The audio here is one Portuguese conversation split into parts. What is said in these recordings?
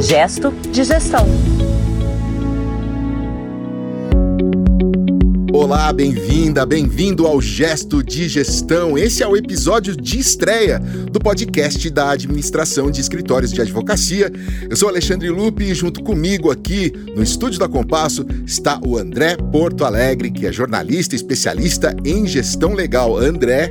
Gesto de gestão. Olá, bem-vinda, bem-vindo ao Gesto de Gestão. Esse é o episódio de estreia do podcast da Administração de Escritórios de Advocacia. Eu sou Alexandre Lupe e junto comigo aqui no estúdio da Compasso está o André Porto Alegre, que é jornalista especialista em gestão legal. André,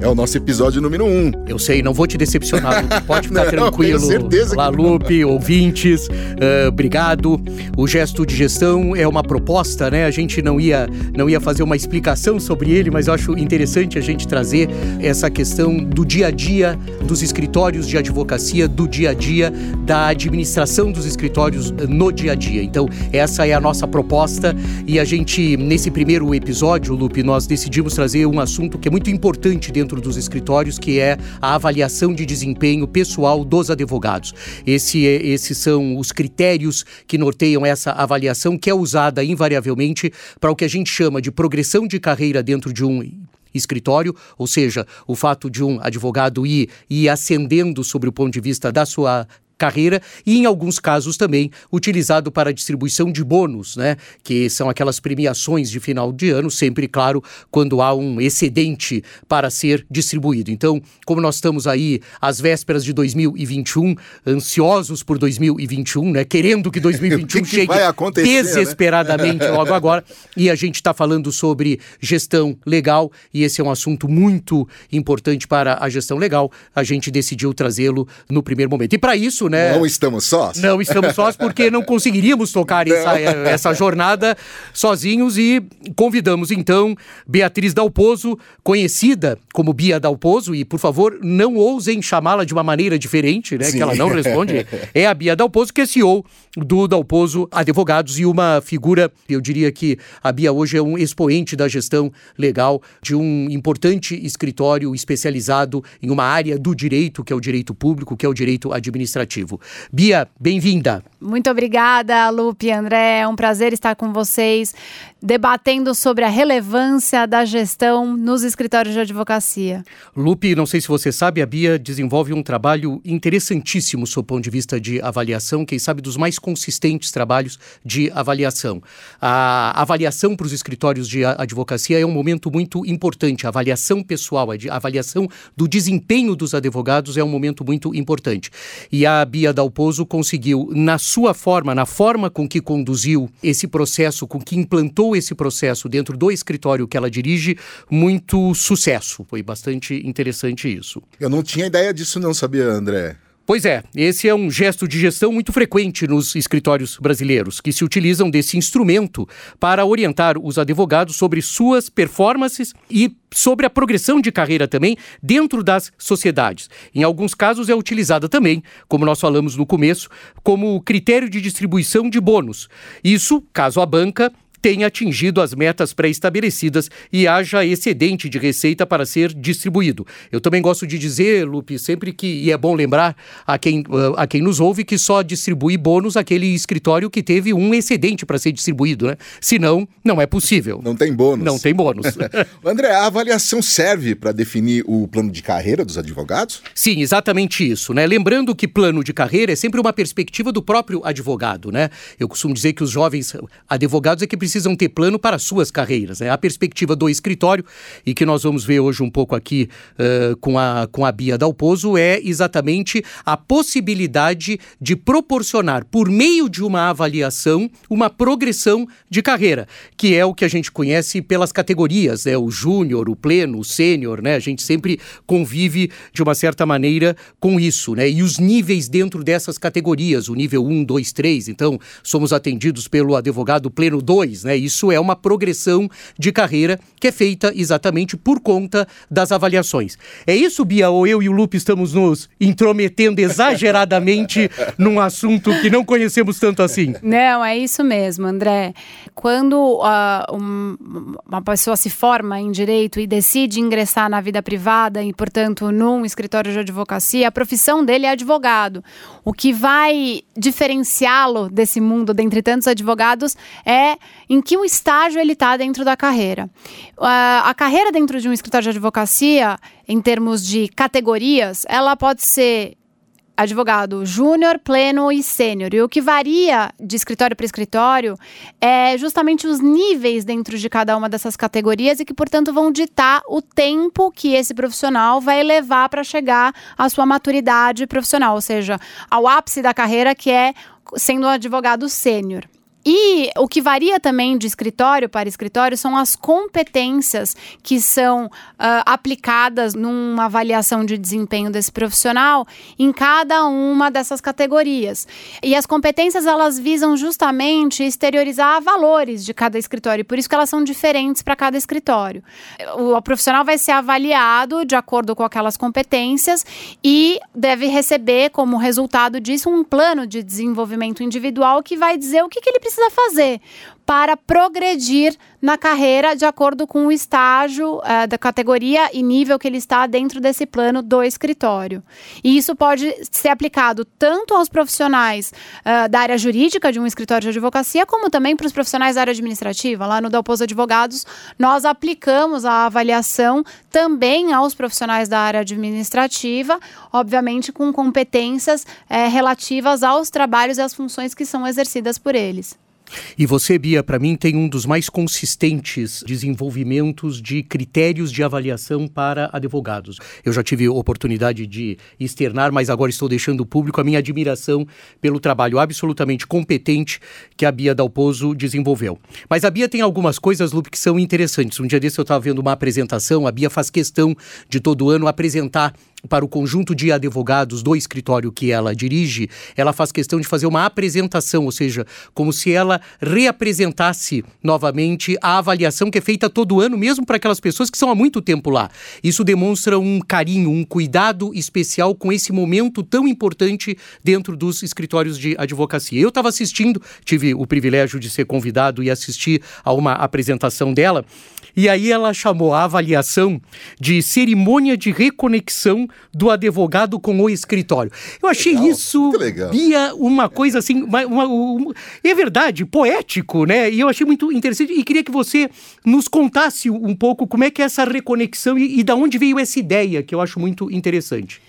é o nosso episódio número um. Eu sei, não vou te decepcionar, Lupe. Pode ficar Não, tranquilo. tenho certeza Olá, que. Lupe, ouvintes, ah, obrigado. O gesto de gestão é uma proposta, né? A gente não ia, não ia fazer uma explicação sobre ele, mas eu acho interessante a gente trazer essa questão do dia a dia dos escritórios de advocacia, do dia a dia da administração dos escritórios no dia a dia. Então, essa é a nossa proposta e a gente, nesse primeiro episódio, Lupe, nós decidimos trazer um assunto que é muito importante dentro dos escritórios, que é a avaliação de desempenho pessoal dos advogados. Esse, é- esses são os critérios que norteiam essa avaliação, que é usada invariavelmente para o que a gente chama de progressão de carreira dentro de um escritório, ou seja, o fato de um advogado ir, ir ascendendo sobre o ponto de vista da sua carreira e em alguns casos também utilizado para distribuição de bônus, né, que são aquelas premiações de final de ano, sempre claro, quando há um excedente para ser distribuído. Então, como nós estamos aí às vésperas de 2021, ansiosos por 2021, né, querendo que 2021 O que que chegue né? desesperadamente logo agora, e a gente está falando sobre gestão legal e esse é um assunto muito importante para a gestão legal. A gente decidiu trazê-lo no primeiro momento. E para isso, né? Não estamos sós? Não estamos sós porque não conseguiríamos tocar essa, essa jornada sozinhos e convidamos então Beatriz Dalpozo, conhecida como Bia Dalpozo, e por favor não ousem chamá-la de uma maneira diferente, né? Sim. Que ela não responde. É a Bia Dalpozo, que é CEO do Dalpozo Advogados e uma figura, eu diria que a Bia hoje é um expoente da gestão legal de um importante escritório especializado em uma área do direito, que é o direito público, que é o direito administrativo. Bia, bem-vinda. Muito obrigada, Lupe e André. É um prazer estar com vocês debatendo sobre a relevância da gestão nos escritórios de advocacia. Lupe, não sei se você sabe, a Bia desenvolve um trabalho interessantíssimo sob o ponto de vista de avaliação, quem sabe dos mais consistentes trabalhos de avaliação. A avaliação para os escritórios de advocacia é um momento muito importante. A avaliação pessoal, a avaliação do desempenho dos advogados é um momento muito importante. E a Bia Dalpozo conseguiu, na sua forma, na forma com que conduziu esse processo, com que implantou esse processo dentro do escritório que ela dirige, muito sucesso. Foi bastante interessante isso. Eu não tinha ideia disso não, sabia, André? Pois é, esse é um gesto de gestão muito frequente nos escritórios brasileiros, que se utilizam desse instrumento para orientar os advogados sobre suas performances e sobre a progressão de carreira também dentro das sociedades. Em alguns casos é utilizada também, como nós falamos no começo, como critério de distribuição de bônus. Isso, caso a banca tenha atingido as metas pré-estabelecidas e haja excedente de receita para ser distribuído. Eu também gosto de dizer, Lupe, sempre que, e é bom lembrar a quem, ah, a quem nos ouve, que só distribui bônus aquele escritório que teve um excedente para ser distribuído, né? Senão, não é possível. Não tem bônus. Não tem bônus. André, a avaliação serve para definir o plano de carreira dos advogados? Sim, exatamente isso, né? Lembrando que plano de carreira é sempre uma perspectiva do próprio advogado, né? Eu costumo dizer que os jovens advogados é que precisam ter plano para suas carreiras, né? A perspectiva do escritório e que nós vamos ver hoje um pouco aqui eh, com, a, com a Bia Dalpozo é exatamente a possibilidade de proporcionar, por meio de uma avaliação, uma progressão de carreira, que é o que a gente conhece pelas categorias, né? O júnior, o pleno, o sênior, né? A gente sempre convive de uma certa maneira com isso, né? E os níveis dentro dessas categorias, o nível 1, 2, 3, então somos atendidos pelo advogado pleno 2, né? Isso é uma progressão de carreira que é feita exatamente por conta das avaliações. É isso, Bia, ou eu e o Lupe estamos nos intrometendo exageradamente num assunto que não conhecemos tanto assim? Não, é isso mesmo, André. Quando ah, um- uma pessoa se forma em direito e decide ingressar na vida privada e, portanto, num escritório de advocacia, a profissão dele é advogado. O que vai diferenciá-lo desse mundo dentre tantos advogados é em que o estágio ele está dentro da carreira. Ah, a carreira dentro de um escritório de advocacia, em termos de categorias, ela pode ser advogado júnior, pleno e sênior. E o que varia de escritório para escritório é justamente os níveis dentro de cada uma dessas categorias e que, portanto, vão ditar o tempo que esse profissional vai levar para chegar à sua maturidade profissional, ou seja, ao ápice da carreira, que é sendo um advogado sênior. E o que varia também de escritório para escritório são as competências que são uh, aplicadas numa avaliação de desempenho desse profissional em cada uma dessas categorias. E as competências elas visam justamente exteriorizar valores de cada escritório, por isso que elas são diferentes para cada escritório. O, profissional vai ser avaliado de acordo com aquelas competências e deve receber como resultado disso um plano de desenvolvimento individual que vai dizer o que, que ele precisa precisa fazer para progredir na carreira de acordo com o estágio uh, da categoria e nível que ele está dentro desse plano do escritório. E isso pode ser aplicado tanto aos profissionais uh, da área jurídica de um escritório de advocacia, como também para os profissionais da área administrativa. Lá no Dalpos Advogados, nós aplicamos a avaliação também aos profissionais da área administrativa, obviamente com competências uh, relativas aos trabalhos e às funções que são exercidas por eles. E você, Bia, para mim tem um dos mais consistentes desenvolvimentos de critérios de avaliação para advogados. Eu já tive oportunidade de externar, mas agora estou deixando público a minha admiração pelo trabalho absolutamente competente que a Bia Dalpozo desenvolveu. Mas a Bia tem algumas coisas, Lupe, que são interessantes. Um dia desse eu estava vendo uma apresentação, a Bia faz questão de todo ano apresentar para o conjunto de advogados do escritório que ela dirige, ela faz questão de fazer uma apresentação, ou seja, como se ela reapresentasse novamente a avaliação que é feita todo ano, mesmo para aquelas pessoas que são há muito tempo lá. Isso demonstra um carinho, um cuidado especial com esse momento tão importante dentro dos escritórios de advocacia. Eu estava assistindo, tive o privilégio de ser convidado e assistir a uma apresentação dela, e aí ela chamou a avaliação de cerimônia de reconexão do advogado com o escritório. Eu achei legal, isso, Bia, uma coisa assim, uma, uma, uma, é verdade, poético, né? E eu achei muito interessante e queria que você nos contasse um pouco como é que é essa reconexão e, e da onde veio essa ideia, que eu acho muito interessante.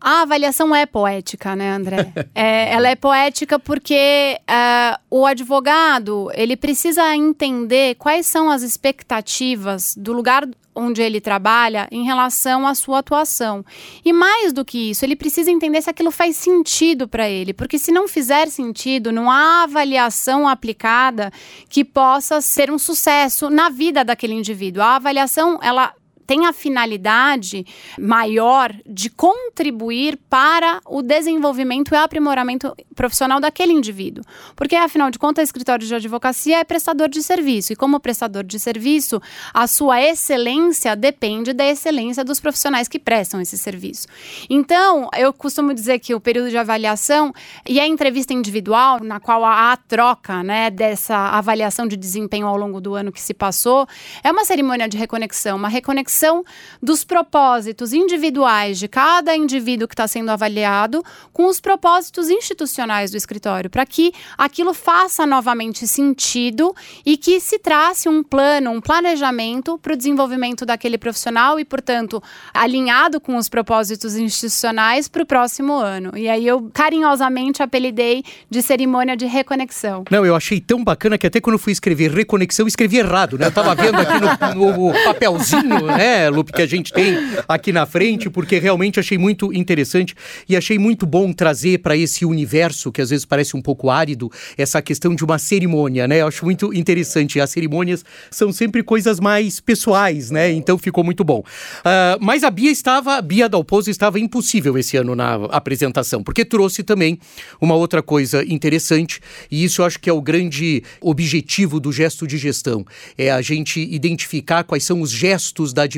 A avaliação é poética, né, André? é, ela é poética porque uh, o advogado ele precisa entender quais são as expectativas do lugar onde ele trabalha em relação à sua atuação. E mais do que isso, ele precisa entender se aquilo faz sentido para ele, porque se não fizer sentido, não há avaliação aplicada que possa ser um sucesso na vida daquele indivíduo. A avaliação, ela tem a finalidade maior de contribuir para o desenvolvimento e aprimoramento profissional daquele indivíduo. Porque, afinal de contas, o escritório de advocacia é prestador de serviço. E, como prestador de serviço, a sua excelência depende da excelência dos profissionais que prestam esse serviço. Então, eu costumo dizer que o período de avaliação e a entrevista individual, na qual há a troca né, dessa avaliação de desempenho ao longo do ano que se passou, é uma cerimônia de reconexão, uma reconexão conexão dos propósitos individuais de cada indivíduo que está sendo avaliado com os propósitos institucionais do escritório, para que aquilo faça novamente sentido e que se trace um plano, um planejamento para o desenvolvimento daquele profissional e, portanto, alinhado com os propósitos institucionais para o próximo ano. E aí eu carinhosamente apelidei de cerimônia de reconexão. Não, eu achei tão bacana que até quando eu fui escrever reconexão, escrevi errado, né? Eu estava vendo aqui no, no papelzinho, né? Né, Lupe, que a gente tem aqui na frente, porque realmente achei muito interessante e achei muito bom trazer para esse universo, que às vezes parece um pouco árido, essa questão de uma cerimônia, né? Eu acho muito interessante. As cerimônias são sempre coisas mais pessoais, né? Então ficou muito bom. Uh, mas a Bia estava, a Bia Dalpozo estava impossível esse ano na apresentação, porque trouxe também uma outra coisa interessante, e isso eu acho que é o grande objetivo do gesto de gestão, é a gente identificar quais são os gestos da administração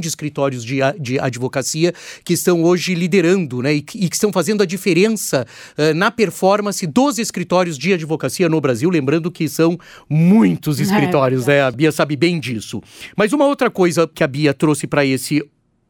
de escritórios de, de advocacia que estão hoje liderando né, e, e que estão fazendo a diferença uh, na performance dos escritórios de advocacia no Brasil. Lembrando que são muitos é escritórios, é, né? A Bia sabe bem disso. Mas uma outra coisa que a Bia trouxe para esse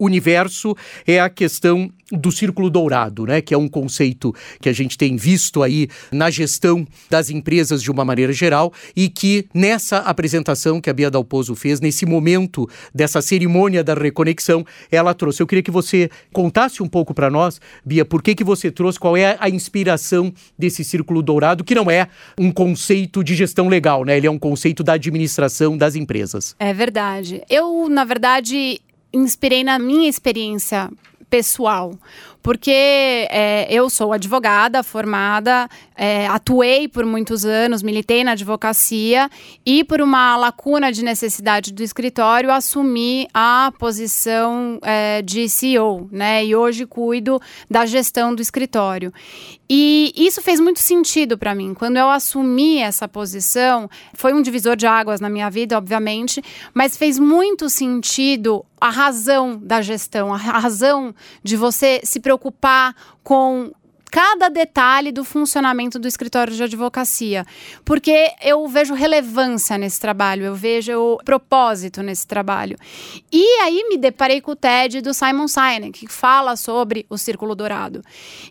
universo é a questão do círculo dourado, né, que é um conceito que a gente tem visto aí na gestão das empresas de uma maneira geral e que nessa apresentação que a Bia Dalpozo fez, nesse momento dessa cerimônia da reconexão, ela trouxe. Eu queria que você contasse um pouco para nós, Bia, por que que você trouxe, qual é a inspiração desse círculo dourado, que não é um conceito de gestão legal, né? Ele é um conceito da administração das empresas. É verdade. Eu, na verdade, inspirei na minha experiência pessoal porque é, eu sou advogada formada, é, atuei por muitos anos, militei na advocacia e por uma lacuna de necessidade do escritório assumi a posição é, de CEO, né? E hoje cuido da gestão do escritório. E isso fez muito sentido para mim. Quando eu assumi essa posição, foi um divisor de águas na minha vida, obviamente, mas fez muito sentido a razão da gestão, a razão de você se preocupar preocupar com cada detalhe do funcionamento do escritório de advocacia, porque eu vejo relevância nesse trabalho, eu vejo propósito nesse trabalho. E aí me deparei com o TED do Simon Sinek, que fala sobre o círculo dourado.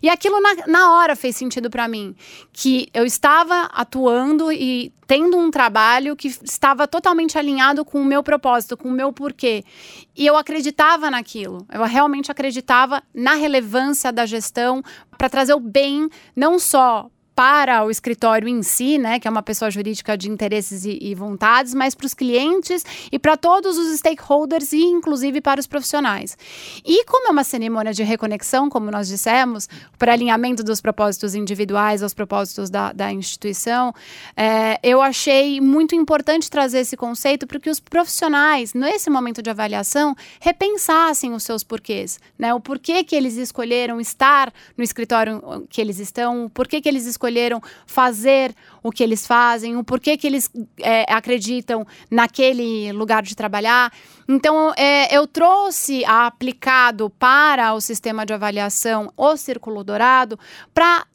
E aquilo na, na hora fez sentido para mim, que eu estava atuando e tendo um trabalho que estava totalmente alinhado com o meu propósito, com o meu porquê. E eu acreditava naquilo. Eu realmente acreditava na relevância da gestão para trazer bem não só para o escritório em si, né, que é uma pessoa jurídica de interesses e, e vontades, mas para os clientes e para todos os stakeholders e inclusive para os profissionais. E como é uma cerimônia de reconexão, como nós dissemos, para alinhamento dos propósitos individuais aos propósitos da, da instituição, é, eu achei muito importante trazer esse conceito para que os profissionais, nesse momento de avaliação, repensassem os seus porquês, né, o porquê que eles escolheram estar no escritório que eles estão, o porquê que eles escolheram escolheram fazer o que eles fazem, o porquê que eles é, acreditam naquele lugar de trabalhar. Então, é, eu trouxe aplicado para o sistema de avaliação o Círculo Dourado para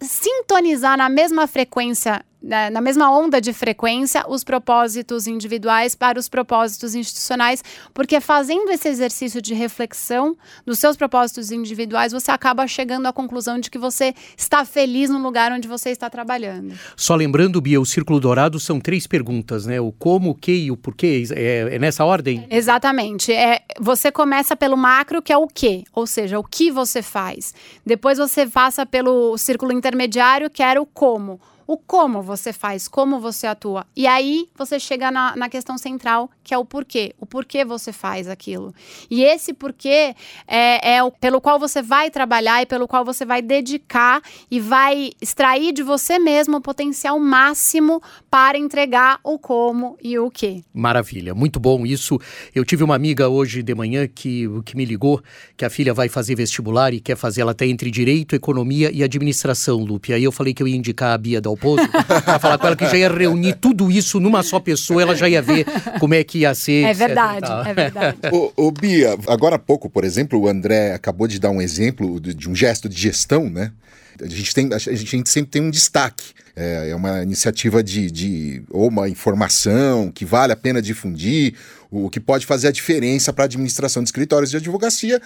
sintonizar na mesma frequência na mesma onda de frequência os propósitos individuais para os propósitos institucionais, porque fazendo esse exercício de reflexão dos seus propósitos individuais, você acaba chegando à conclusão de que você está feliz no lugar onde você está trabalhando. Só lembrando, Bia, o Círculo Dourado são três perguntas, né? O como, o que e o porquê. É, é nessa ordem? Exatamente. É, você começa pelo macro, que é o que, ou seja, o que você faz. Depois você passa pelo círculo intermediário, que era o como o como você faz, como você atua. E aí você chega na, na questão central, que é o porquê. O porquê você faz aquilo. E esse porquê é, é o pelo qual você vai trabalhar e pelo qual você vai dedicar e vai extrair de você mesmo o potencial máximo para entregar o como e o que. Maravilha, muito bom isso. Eu tive uma amiga hoje de manhã que, que me ligou que a filha vai fazer vestibular e quer fazer, ela até entre direito, economia e administração, Lupe. Aí eu falei que eu ia indicar a Bia Dal Raposo, para falar com ela que já ia reunir tudo isso numa só pessoa, ela já ia ver como é que ia ser. É verdade, é verdade. ô, ô, Bia, agora há pouco, por exemplo, o André acabou de dar um exemplo de, de um gesto de gestão, né? A gente, tem, a gente sempre tem um destaque. É, é uma iniciativa de, de, ou uma informação que vale a pena difundir, o que pode fazer a diferença para a administração de escritórios de advocacia.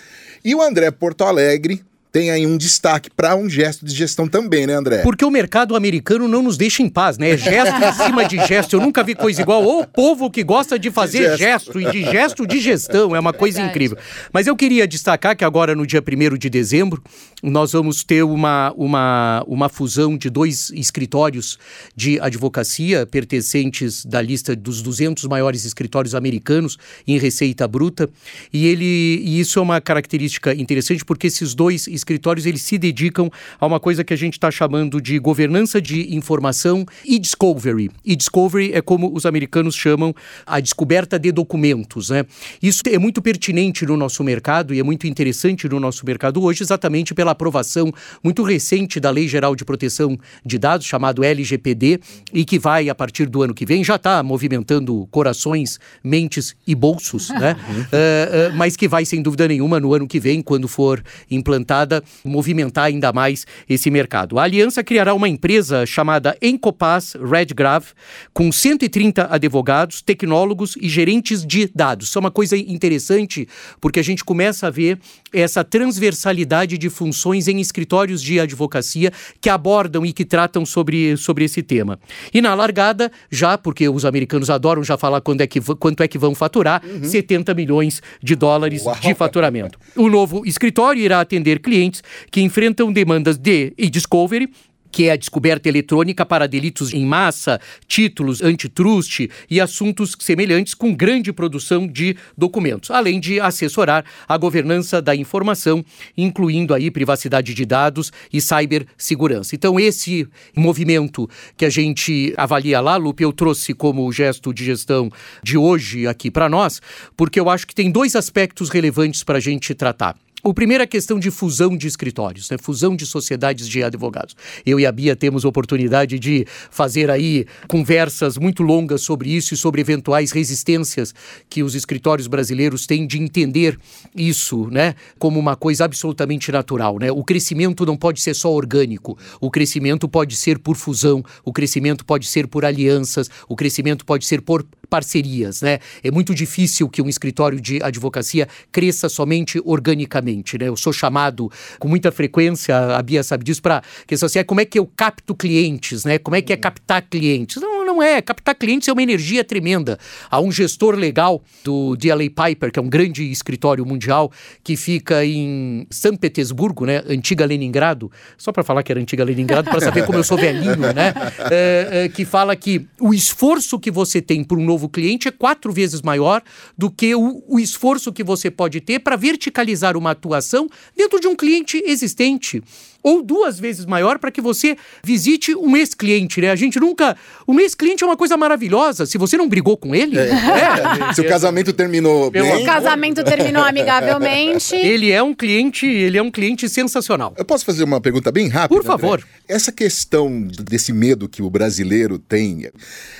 E o André Porto Alegre tem aí um destaque para um gesto de gestão também, né, André? Porque o mercado americano não nos deixa em paz, né? Gesto em cima de gesto. Eu nunca vi coisa igual. Ou o povo que gosta de fazer de gesto. gesto. e de gesto de gestão. É uma coisa Verdade. incrível. Mas eu queria destacar que agora, no dia 1 de dezembro, nós vamos ter uma, uma, uma fusão de dois escritórios de advocacia pertencentes da lista dos 200 maiores escritórios americanos em receita bruta. E, ele, e isso é uma característica interessante porque esses dois escritórios eles se dedicam a uma coisa que a gente está chamando de governança de informação e discovery. E discovery é como os americanos chamam a descoberta de documentos. Né? Isso é muito pertinente no nosso mercado e é muito interessante no nosso mercado hoje, exatamente pela pela aprovação muito recente da Lei Geral de Proteção de Dados, chamado LGPD, e que vai, a partir do ano que vem, já está movimentando corações, mentes e bolsos, né? uh, uh, mas que vai, sem dúvida nenhuma, no ano que vem, quando for implantada, movimentar ainda mais esse mercado. A aliança criará uma empresa chamada Encopaz Redgrave, com 130 advogados, tecnólogos e gerentes de dados. Isso é uma coisa interessante, porque a gente começa a ver essa transversalidade de funções em escritórios de advocacia que abordam e que tratam sobre, sobre esse tema. E na largada, já, porque os americanos adoram já falar quando é que, quanto é que vão faturar, uhum. 70 milhões de dólares Uau. de faturamento. O novo escritório irá atender clientes que enfrentam demandas de e-discovery, que é a descoberta eletrônica para delitos em massa, títulos, antitrust e assuntos semelhantes com grande produção de documentos, além de assessorar a governança da informação, incluindo aí privacidade de dados e cibersegurança. Então esse movimento que a gente avalia lá, Lupe, eu trouxe como gesto de gestão de hoje aqui para nós, porque eu acho que tem dois aspectos relevantes para a gente tratar. O primeiro é a questão de fusão de escritórios, né? fusão de sociedades de advogados. Eu e a Bia temos oportunidade de fazer aí conversas muito longas sobre isso e sobre eventuais resistências que os escritórios brasileiros têm de entender isso, né, como uma coisa absolutamente natural, né? O crescimento não pode ser só orgânico. O crescimento pode ser por fusão, o crescimento pode ser por alianças, o crescimento pode ser por parcerias, né? É muito difícil que um escritório de advocacia cresça somente organicamente, né? Eu sou chamado com muita frequência, a Bia sabe disso, para questão assim, é como é que eu capto clientes, né? Como é que é captar clientes? Não, não é. Captar clientes é uma energia tremenda. Há um gestor legal do DLA Piper, que é um grande escritório mundial, que fica em São Petersburgo, né? Antiga Leningrado. Só para falar que era antiga Leningrado, para saber como eu sou velhinho, né? É, é, que fala que o esforço que você tem por um novo novo cliente é quatro vezes maior do que o, o esforço que você pode ter para verticalizar uma atuação dentro de um cliente existente ou duas vezes maior para que você visite um ex-cliente, né? A gente nunca. Um ex-cliente é uma coisa maravilhosa. Se você não brigou com ele. É. É. Se o casamento terminou bem. Se o casamento terminou amigavelmente. Ele é um cliente, ele é um cliente sensacional. Eu posso fazer uma pergunta bem rápida? Por favor. André? Essa questão desse medo que o brasileiro tem,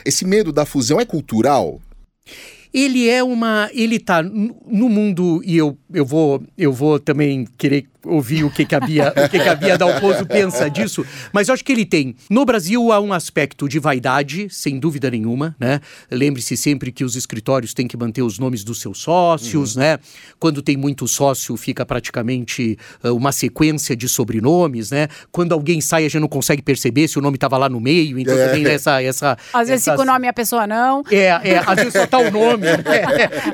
esse medo da fusão é cultural? ele é uma. Ele está no mundo, e eu, eu, vou, eu vou também querer ouvir o que, que a Bia, o que, que a Bia Dalpozo pensa disso, mas eu acho que ele tem. No Brasil há um aspecto de vaidade, sem dúvida nenhuma, né? Lembre-se sempre que os escritórios têm que manter os nomes dos seus sócios, uhum. né? Quando tem muito sócio, fica praticamente uh, uma sequência de sobrenomes, né? Quando alguém sai, a gente não consegue perceber se o nome estava lá no meio, então é. tem essa, essa. Às vezes fica o nome e a pessoa não. É, é às vezes só tá o nome né?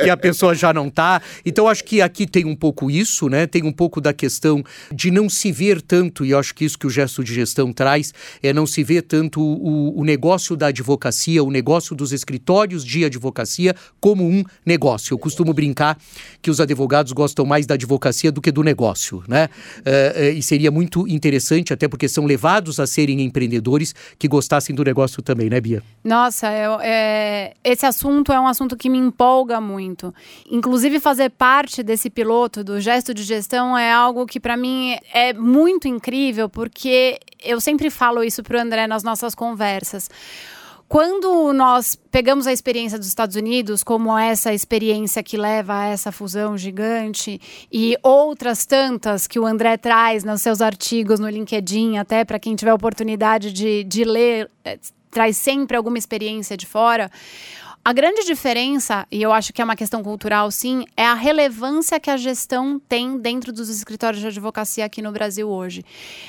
e a pessoa já não tá. Então acho que aqui tem um pouco isso, né? Tem um pouco da questão questão de não se ver tanto, e acho que isso que o gesto de gestão traz, é não se ver tanto o, o negócio da advocacia, o negócio dos escritórios de advocacia como um negócio. Eu costumo brincar que os advogados gostam mais da advocacia do que do negócio, né? Uh, uh, e seria muito interessante, até porque são levados a serem empreendedores que gostassem do negócio também, né, Bia? Nossa, eu, é, esse assunto é um assunto que me empolga muito. Inclusive, fazer parte desse piloto do gesto de gestão é algo que para mim é muito incrível, porque eu sempre falo isso para o André nas nossas conversas quando nós pegamos a experiência dos Estados Unidos, como essa experiência que leva a essa fusão gigante, e outras tantas que o André traz nos seus artigos no LinkedIn, até para quem tiver oportunidade de, de ler, é, traz sempre alguma experiência de fora. A grande diferença, e eu acho que é uma questão cultural sim, é a relevância que a gestão tem dentro dos escritórios de advocacia aqui no Brasil hoje.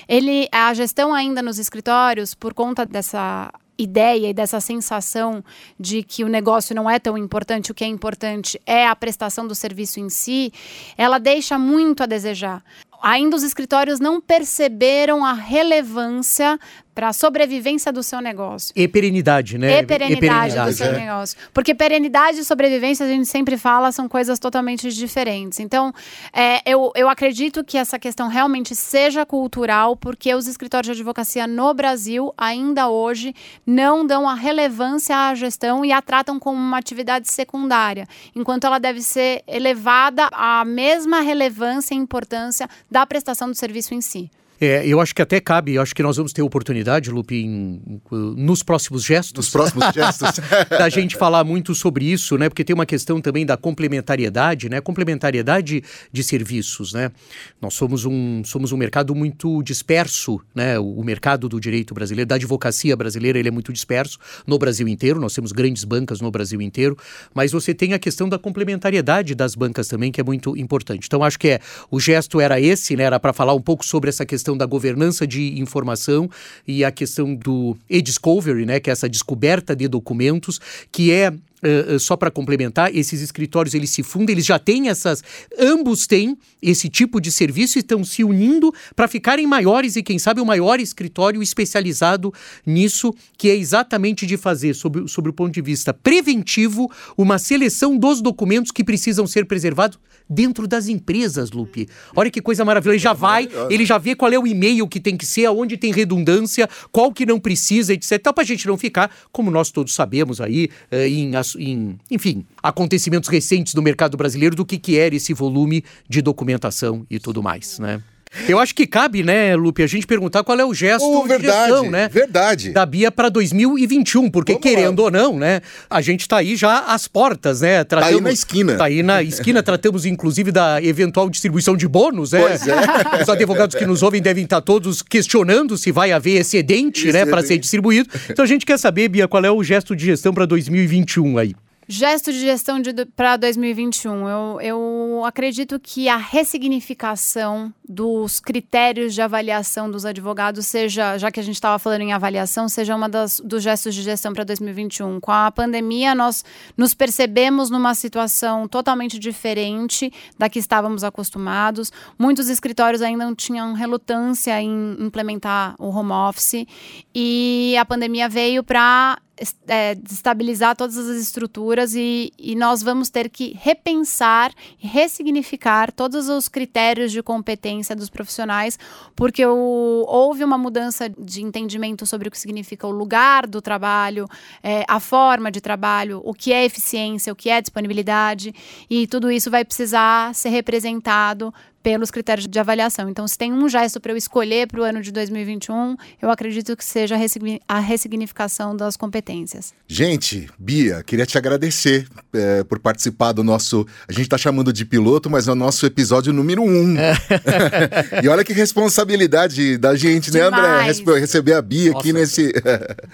Ele, a gestão ainda nos escritórios, por conta dessa ideia e dessa sensação de que o negócio não é tão importante, o que é importante é a prestação do serviço em si, ela deixa muito a desejar ainda os escritórios não perceberam a relevância para a sobrevivência do seu negócio. E perenidade, né? E perenidade, e perenidade do seu é. negócio. Porque perenidade e sobrevivência, a gente sempre fala, são coisas totalmente diferentes. Então, é, eu, eu acredito que essa questão realmente seja cultural, porque os escritórios de advocacia no Brasil, ainda hoje, não dão a relevância à gestão e a tratam como uma atividade secundária, enquanto ela deve ser elevada à mesma relevância e importância da prestação do serviço em si. É, eu acho que até cabe, eu acho que nós vamos ter oportunidade, Lupe, em, em, nos próximos gestos. Nos próximos gestos. da gente falar muito sobre isso, né? Porque tem uma questão também da complementariedade, né? Complementariedade de serviços, né? Nós somos um, somos um mercado muito disperso, né? O, o mercado do direito brasileiro, da advocacia brasileira, ele é muito disperso no Brasil inteiro. Nós temos grandes bancas no Brasil inteiro, mas você tem a questão da complementariedade das bancas também, que é muito importante. Então, acho que é, o gesto era esse, né? Era para falar um pouco sobre essa questão questão da governança de informação e a questão do e-discovery, né, que é essa descoberta de documentos, que é Uh, uh, só para complementar, esses escritórios eles se fundem, eles já têm essas, ambos têm esse tipo de serviço e estão se unindo para ficarem maiores e quem sabe o maior escritório especializado nisso, que é exatamente de fazer, sobre, sobre o ponto de vista preventivo, uma seleção dos documentos que precisam ser preservados dentro das empresas, Lupe. Olha que coisa maravilhosa. Ele já vai, ele já vê qual é o e-mail que tem que ser, aonde tem redundância, qual que não precisa, etc. Então, para a gente não ficar, como nós todos sabemos aí, eh, em, em, enfim, acontecimentos recentes do mercado brasileiro, do que, que era esse volume de documentação e tudo mais, né? Eu acho que cabe, né, Lupe, a gente perguntar qual é o gesto oh, verdade, de gestão, né? Verdade. Da Bia para 2021, porque Vamos querendo lá. ou não, né, a gente está aí já às portas, né? Tratamos, tá aí na esquina. Tá aí na esquina, tratamos inclusive da eventual distribuição de bônus, né? Pois é. Os advogados que nos ouvem devem estar todos questionando se vai haver excedente, excedente. né, para ser distribuído. Então a gente quer saber, Bia, qual é o gesto de gestão para 2021 aí? Gesto de gestão para 2021. Eu, eu acredito que a ressignificação dos critérios de avaliação dos advogados seja, já que a gente estava falando em avaliação, seja uma das, dos gestos de gestão para 2021. Com a pandemia, nós nos percebemos numa situação totalmente diferente da que estávamos acostumados. Muitos escritórios ainda não tinham relutância em implementar o home office e a pandemia veio para é, estabilizar todas as estruturas e, e nós vamos ter que repensar e ressignificar todos os critérios de competência dos profissionais, porque o, houve uma mudança de entendimento sobre o que significa o lugar do trabalho, é, a forma de trabalho, o que é eficiência, o que é disponibilidade, e tudo isso vai precisar ser representado pelos critérios de avaliação. Então, se tem um gesto para eu escolher para o ano de 2021, eu acredito que seja a ressignificação das competências. Gente, Bia, queria te agradecer é, por participar do nosso. A gente está chamando de piloto, mas é o nosso episódio número um. e olha que responsabilidade da gente, Demais. né, André? Receber a Bia Nossa, aqui nesse.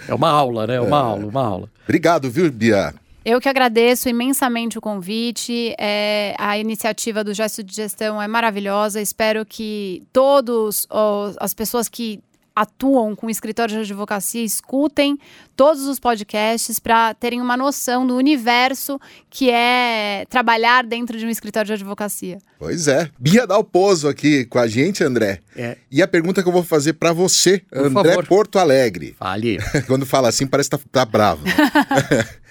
é uma aula, né? É uma é. aula, uma aula. Obrigado, viu, Bia? Eu que agradeço imensamente o convite. É, a iniciativa do Gesto de Gestão é maravilhosa. Espero que todos os, as pessoas que atuam com escritório de advocacia escutem todos os podcasts para terem uma noção do universo que é trabalhar dentro de um escritório de advocacia. Pois é. Bia Dalpozo aqui com a gente, André. É. E a pergunta que eu vou fazer para você, Por André favor. Porto Alegre. Fale. Quando fala assim, parece que tá, tá bravo.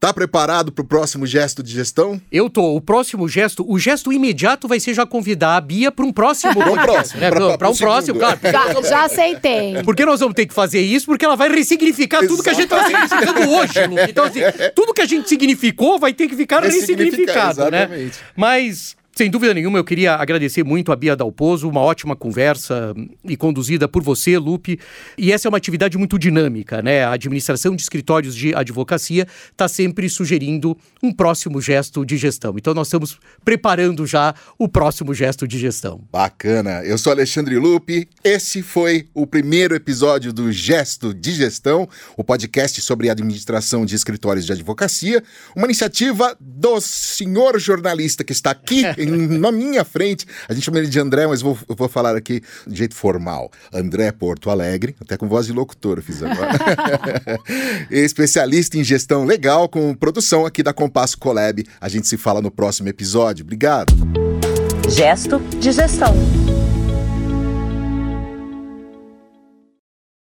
Tá preparado para o próximo gesto de gestão? Eu tô. O próximo gesto, o gesto imediato vai ser já convidar a Bia para um próximo. para um próximo. Né? Para um próximo, claro. Já, já, aceitei. Porque nós vamos ter que fazer isso, porque ela vai ressignificar tudo que a gente está significando hoje, Lu. Então, assim, tudo que a gente significou vai ter que ficar ressignificado, né? Mas sem dúvida nenhuma, eu queria agradecer muito a Bia Dalpozo, uma ótima conversa e conduzida por você, Lupe. E essa é uma atividade muito dinâmica, né? A administração de escritórios de advocacia está sempre sugerindo um próximo gesto de gestão. Então, nós estamos preparando já o próximo gesto de gestão. Bacana. Eu sou Alexandre Lupe. Esse foi o primeiro episódio do Gesto de Gestão, o podcast sobre administração de escritórios de advocacia, uma iniciativa do senhor jornalista que está aqui na minha frente. A gente chama ele de André, mas vou, vou falar aqui de jeito formal. André Porto Alegre, até com voz de locutor eu fiz agora. Especialista em gestão legal, com produção aqui da Compasso Colab. A gente se fala no próximo episódio. Obrigado. Gesto de gestão.